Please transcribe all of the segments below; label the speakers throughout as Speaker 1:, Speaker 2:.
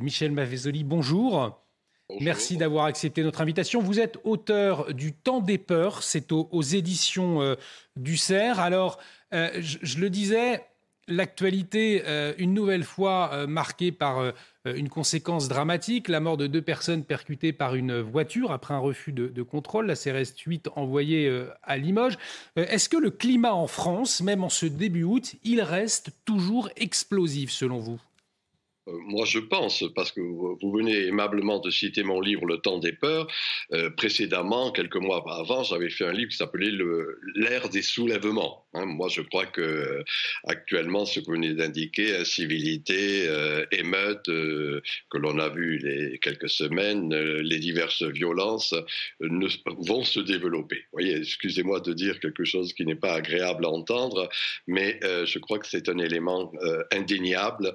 Speaker 1: Michel Mavezoli, bonjour. Merci d'avoir accepté notre invitation. Vous êtes auteur du Temps des peurs, c'est aux, éditions euh, du CERF. Alors, euh, je, le disais, l'actualité, euh, une nouvelle fois marquée par une conséquence dramatique, la mort de deux personnes percutées par une voiture après un refus de, de contrôle, la CRS 8 envoyée à Limoges. Est-ce que le climat en France, même en ce début août, il reste toujours explosif selon vous?
Speaker 2: Moi, je pense, parce que vous venez aimablement de citer mon livre Le temps des peurs. Euh, précédemment, quelques mois avant, j'avais fait un livre qui s'appelait L'ère des soulèvements. Hein. moi, je crois que euh, actuellement, ce que vous venez d'indiquer, incivilité, émeute, que l'on a vu les quelques semaines, les diverses violences ne, vont se développer. Vous voyez, excusez-moi de dire quelque chose qui n'est pas agréable à entendre, mais je crois que c'est un élément indéniable.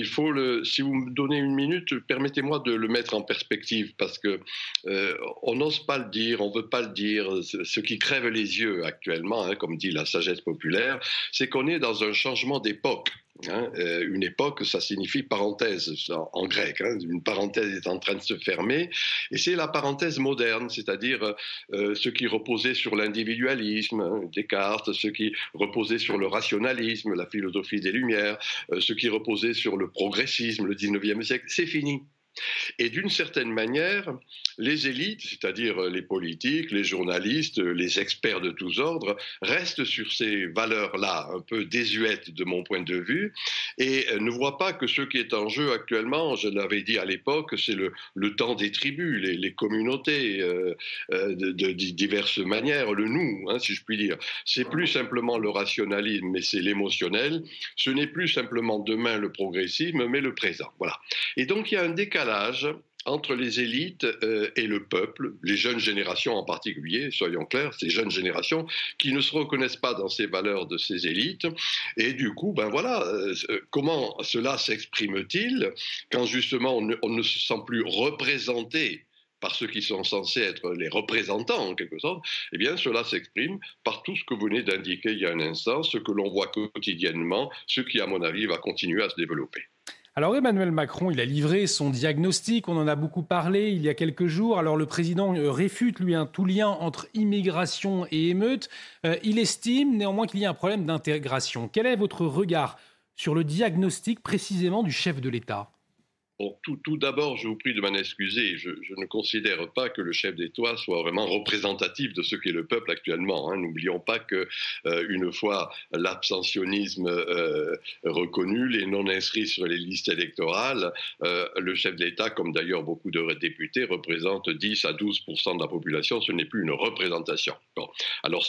Speaker 2: Il faut le. Si vous me donnez une minute, permettez-moi de le mettre en perspective parce que euh, on n'ose pas le dire, on veut pas le dire. Ce qui crève les yeux actuellement, hein, comme dit la sagesse populaire, c'est qu'on est dans un changement d'époque. Hein, euh, une époque, ça signifie parenthèse en, grec. Hein, une parenthèse est en train de se fermer, et c'est la parenthèse moderne, c'est-à-dire euh, ce qui reposait sur l'individualisme, hein, Descartes, ce qui reposait sur le rationalisme, la philosophie des Lumières, euh, ce qui reposait sur le progressisme, le 19e siècle, c'est fini. Et d'une certaine manière, les élites, c'est-à-dire les politiques, les journalistes, les experts de tous ordres, restent sur ces valeurs-là, un peu désuètes de mon point de vue, et ne voient pas que ce qui est en jeu actuellement, je l'avais dit à l'époque, c'est le, temps des tribus, les, communautés euh, euh, de, diverses manières, le nous, hein, si je puis dire. C'est plus simplement le rationalisme, mais c'est l'émotionnel. Ce n'est plus simplement demain le progressisme, mais le présent. Voilà. Et donc il y a un décalage entre les élites euh, et le peuple, les jeunes générations en particulier, soyons clairs, ces jeunes générations qui ne se reconnaissent pas dans ces valeurs de ces élites. Et du coup, ben voilà, euh, comment cela s'exprime-t-il quand justement on ne, se sent plus représenté par ceux qui sont censés être les représentants en quelque sorte, eh bien cela s'exprime par tout ce que vous venez d'indiquer il y a un instant, ce que l'on voit quotidiennement, ce qui à mon avis va continuer à se développer.
Speaker 1: Alors Emmanuel Macron, il a livré son diagnostic, on en a beaucoup parlé il y a quelques jours. Alors le président euh, réfute, lui, un tout lien entre immigration et émeute. Euh, il estime néanmoins qu'il y a un problème d'intégration. Quel est votre regard sur le diagnostic précisément du chef de l'État?
Speaker 2: Tout, d'abord, je vous prie de m'en excuser. Je, ne considère pas que le chef d'État soit vraiment représentatif de ce qu'est le peuple actuellement. Hein. N'oublions pas que euh, fois l'abstentionnisme euh, reconnu, les non inscrits sur les listes électorales, euh, le chef d'État, comme d'ailleurs beaucoup de députés, représente 10 à 12% de la population. Ce n'est plus une représentation. Alors,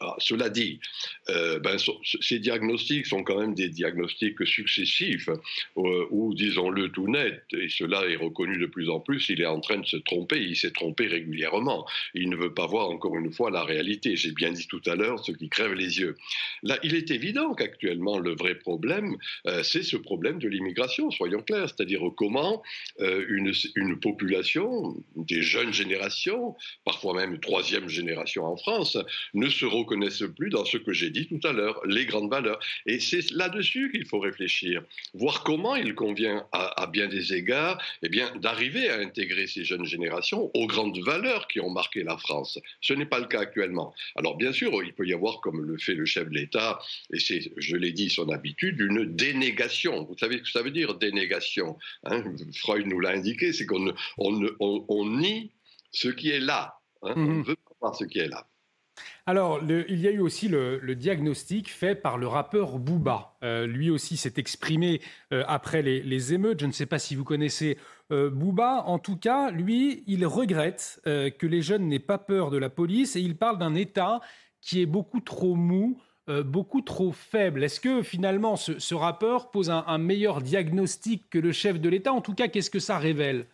Speaker 2: ah, cela dit, ben, ces diagnostics sont quand même des diagnostics successifs, ou disons-le tout net et cela est reconnu de plus en plus, il est en train de se tromper, il s'est trompé régulièrement. Il ne veut pas voir encore une fois la réalité. J'ai bien dit tout à l'heure ce qui crève les yeux. Là, il est évident qu'actuellement, le vrai problème, euh, c'est ce problème de l'immigration, soyons clairs, c'est-à-dire comment euh, une, population, des jeunes générations, parfois même troisième génération en France, ne se reconnaissent plus dans ce que j'ai dit tout à l'heure, les grandes valeurs. Et c'est là-dessus qu'il faut réfléchir, voir comment il convient à, à bien des égards, eh bien, d'arriver à intégrer ces jeunes générations aux grandes valeurs qui ont marqué la France. Ce n'est pas le cas actuellement. Alors, bien sûr, il peut y avoir, comme le fait le chef de l'État, et c'est, je l'ai dit, son habitude, une dénégation. Vous savez ce que ça veut dire, dénégation hein? Freud nous l'a indiqué, c'est qu'on on, nie ce qui est là. Hein? On mhm. veut pas voir ce qui est là.
Speaker 1: Alors, il y a eu aussi le, diagnostic fait par le rappeur Booba. Euh, lui aussi s'est exprimé euh, après les, émeutes. Je ne sais pas si vous connaissez euh, Booba. En tout cas, lui, il regrette que les jeunes n'aient pas peur de la police et il parle d'un État qui est beaucoup trop mou beaucoup trop faible. Est-ce que finalement ce, rapport pose un meilleur diagnostic que le chef de l'État? En tout cas, qu'est-ce que ça révèle?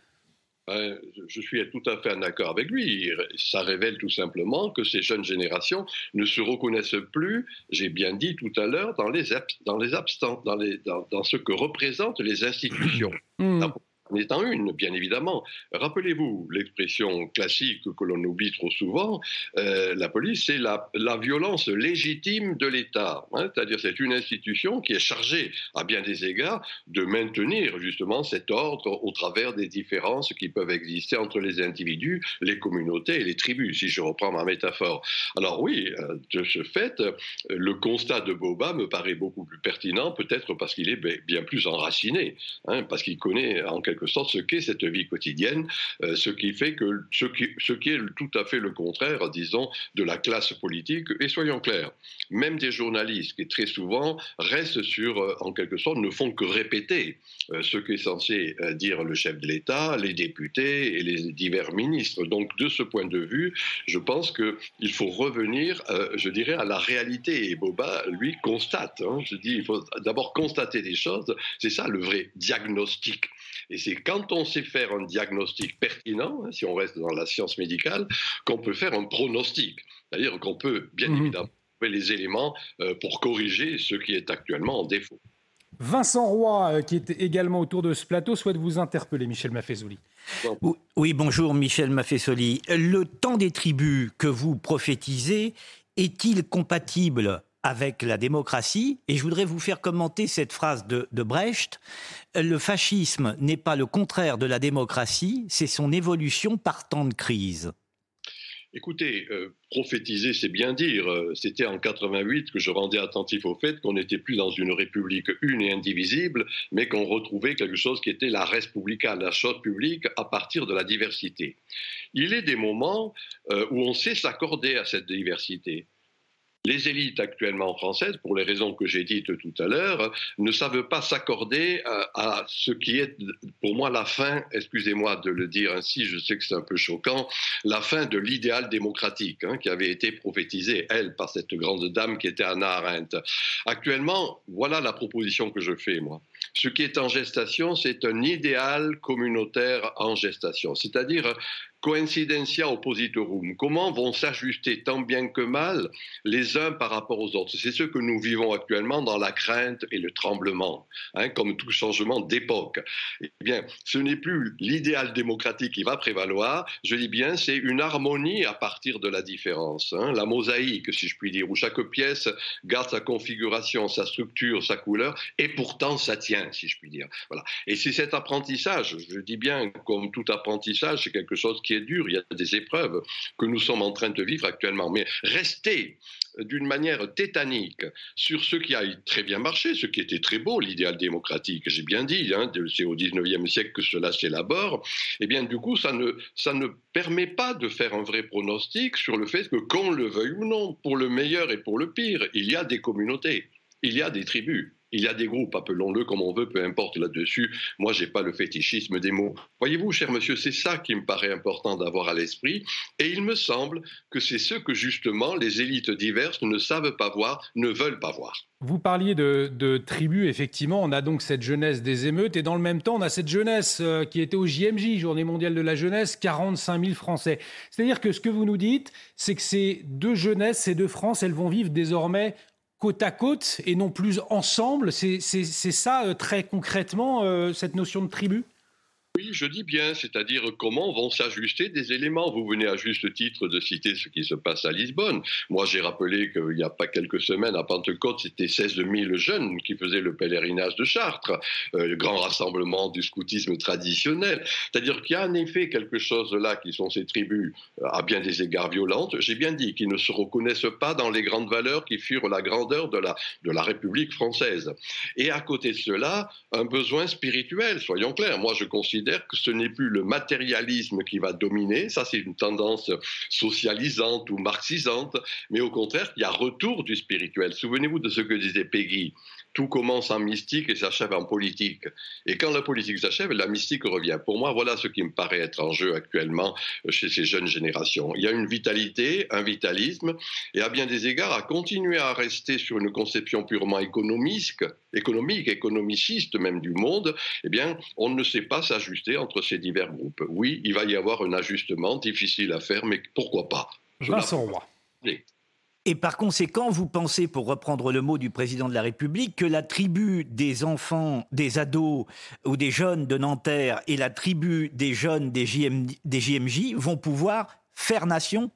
Speaker 2: Je suis tout à fait en accord avec lui. Ça révèle tout simplement que ces jeunes générations ne se reconnaissent plus, j'ai bien dit tout à l'heure, dans les, dans les abstants, dans, les, dans, ce que représentent les institutions. Mmh en étant une, bien évidemment. Rappelez-vous l'expression classique que l'on oublie trop souvent, euh, la police, c'est la, violence légitime de l'État. Hein. C'est-à-dire c'est une institution qui est chargée, à bien des égards, de maintenir justement cet ordre au travers des différences qui peuvent exister entre les individus, les communautés et les tribus, si je reprends ma métaphore. Alors oui, euh, de ce fait, le constat de Boba me paraît beaucoup plus pertinent, peut-être parce qu'il est bien plus enraciné, hein, parce qu'il connaît en quelque sorte ce qu'est cette vie quotidienne, euh, ce qui fait que ce qui, ce qui est tout à fait le contraire, disons, de la classe politique. Et soyons clairs, même des journalistes qui très souvent restent sur, euh, en quelque sorte, ne font que répéter euh, ce qu'est censé dire le chef de l'État, les députés et les divers ministres. Donc de ce point de vue, je pense qu'il faut revenir, je dirais, à la réalité. Et Boba, lui, constate. Hein. je dis, il faut d'abord constater des choses. C'est ça le vrai diagnostic. Et c'est quand on sait faire un diagnostic pertinent, hein, si on reste dans la science médicale, qu'on peut faire un pronostic. C'est-à-dire qu'on peut, bien mhm. évidemment, trouver les éléments euh, pour corriger ce qui est actuellement en défaut.
Speaker 1: Vincent Roy, euh, qui est également autour de ce plateau, souhaite vous interpeller, Michel Maffezoli.
Speaker 3: Oui, bonjour Michel Maffezoli. Le temps des tribus que vous prophétisez est-il compatible avec la démocratie. Et je voudrais vous faire commenter cette phrase de, Brecht. Le fascisme n'est pas le contraire de la démocratie, c'est son évolution par temps de crise.
Speaker 2: Écoutez, euh, prophétiser, c'est bien dire. Euh, c'était en 88 que je rendais attentif au fait qu'on n'était plus dans une république une et indivisible, mais qu'on retrouvait quelque chose qui était la respublica, la chose publique, à partir de la diversité. Il est des moments euh, où on sait s'accorder à cette diversité. Les élites actuellement françaises, pour les raisons que j'ai dites tout à l'heure, ne savent pas s'accorder à, ce qui est pour moi la fin, excusez-moi de le dire ainsi, je sais que c'est un peu choquant, la fin de l'idéal démocratique hein, qui avait été prophétisé, elle, par cette grande dame qui était Anna Arendt. Actuellement, voilà la proposition que je fais, moi. Ce qui est en gestation, c'est un idéal communautaire en gestation, c'est-à-dire coincidentia oppositorum. Comment vont s'ajuster tant bien que mal les uns par rapport aux autres? C'est ce que nous vivons actuellement dans la crainte et le tremblement, hein, comme tout changement d'époque. Eh bien, ce n'est plus l'idéal démocratique qui va prévaloir, je dis bien, c'est une harmonie à partir de la différence, hein, la mosaïque, si je puis dire, où chaque pièce garde sa configuration, sa structure, sa couleur, et pourtant ça tient, si je puis dire. Voilà. Et c'est cet apprentissage, je dis bien, comme tout apprentissage, c'est quelque chose qui est dur, il y a des épreuves que nous sommes en train de vivre actuellement. Mais rester d'une manière tétanique sur ce qui a très bien marché, ce qui était très beau, l'idéal démocratique, j'ai bien dit, hein, c'est au XIXe siècle que cela s'élabore, et eh bien du coup, ça ne, ça ne permet pas de faire un vrai pronostic sur le fait que, qu'on le veuille ou non, pour le meilleur et pour le pire, il y a des communautés, il y a des tribus. Il y a des groupes, appelons-le comme on veut, peu importe là-dessus. Moi, j'ai pas le fétichisme des mots. Voyez-vous, cher monsieur, c'est ça qui me paraît important d'avoir à l'esprit. Et il me semble que c'est ce que justement les élites diverses ne savent pas voir, ne veulent pas voir.
Speaker 1: Vous parliez de, tribus, effectivement, on a donc cette jeunesse des émeutes, et dans le même temps, on a cette jeunesse euh, qui était au JMJ, Journée mondiale de la jeunesse, 45 000 Français. C'est-à-dire que ce que vous nous dites, c'est que ces deux jeunesses, ces deux France, elles vont vivre désormais côte à côte et non plus ensemble. C'est ça euh, très concrètement, euh, cette notion de tribu?
Speaker 2: Oui, je dis bien, c'est-à-dire comment vont s'ajuster des éléments. Vous venez à juste titre de citer ce qui se passe à Lisbonne. Moi, j'ai rappelé qu'il n'y a pas quelques semaines, à Pentecôte, c'était 16 000 jeunes qui faisaient le pèlerinage de Chartres, euh, le grand rassemblement du scoutisme traditionnel. C'est-à-dire qu'il y a en effet quelque chose là qui sont ces tribus euh, à bien des égards violentes. J'ai bien dit qu'ils ne se reconnaissent pas dans les grandes valeurs qui furent la grandeur de la, de la République française. Et à côté de cela, un besoin spirituel, soyons clairs. Moi, je considère que ce n'est plus le matérialisme qui va dominer, ça c'est une tendance socialisante ou marxisante, mais au contraire, il y a retour du spirituel. Souvenez-vous de ce que disait Peggy. tout commence en mystique et s'achève en politique. Et quand la politique s'achève, la mystique revient. Pour moi, voilà ce qui me paraît être en jeu actuellement chez ces jeunes générations. Il y a une vitalité, un vitalisme, et à bien des égards, à continuer à rester sur une conception purement économique, économique, économiciste même du monde, eh bien, on ne sait pas s'ajuster entre ces divers groupes. Oui, il va y avoir un ajustement difficile à faire, mais pourquoi pas
Speaker 1: Vincent Roy.
Speaker 3: Et par conséquent, vous pensez, pour reprendre le mot du président de la République, que la tribu des enfants, des ados ou des jeunes de Nanterre et la tribu des jeunes des, des JMJ vont pouvoir faire nation?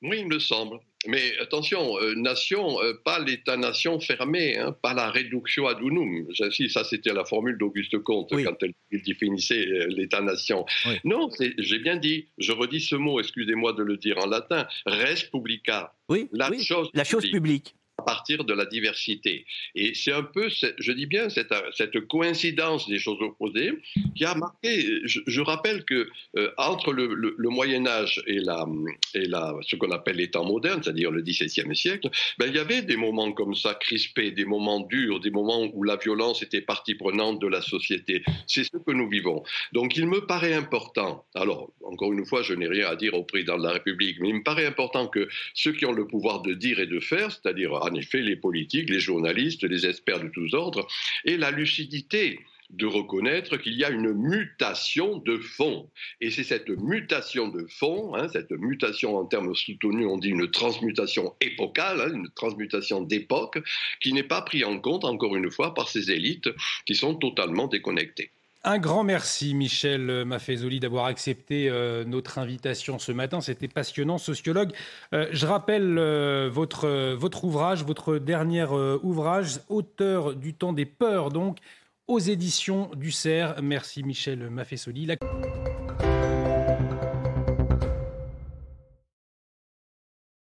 Speaker 2: Oui, il me semble. Mais attention, euh, nation, euh, pas l'État-nation fermé, hein, pas la réduction ad unum. Ça, c'était la formule d'Auguste Comte quand il définissait euh, l'État-nation. Non, j'ai bien dit, je redis ce mot, excusez-moi de le dire en latin, res publica.
Speaker 3: Oui, la, Chose, la chose publique
Speaker 2: partir de la diversité. Et c'est un peu, je dis bien, cette, cette, coïncidence des choses opposées qui a marqué. Je, rappelle que euh, entre le, le, Moyen Âge et, la, et la, ce qu'on appelle les temps modernes, c'est-à-dire le XVIIe siècle, ben, il y avait des moments comme ça crispés, des moments durs, des moments où la violence était partie prenante de la société. C'est ce que nous vivons. Donc il me paraît important, alors encore une fois, je n'ai rien à dire au président de la République, mais il me paraît important que ceux qui ont le pouvoir de dire et de faire, c'est-à-dire en effet les politiques, les journalistes, les experts de tous ordres, et la lucidité de reconnaître qu'il y a une mutation de fond. Et c'est cette mutation de fond, hein, cette mutation en termes soutenus, on dit une transmutation épocale, hein, une transmutation d'époque, qui n'est pas prise en compte, encore une fois, par ces élites qui sont totalement déconnectées.
Speaker 1: Un grand merci, Michel Maffezoli, d'avoir accepté euh, notre invitation ce matin. C'était passionnant, sociologue. Euh, je rappelle euh, votre, votre ouvrage, votre dernier ouvrage, Auteur du temps des peurs, donc, aux éditions du CERF. Merci, Michel Maffezoli.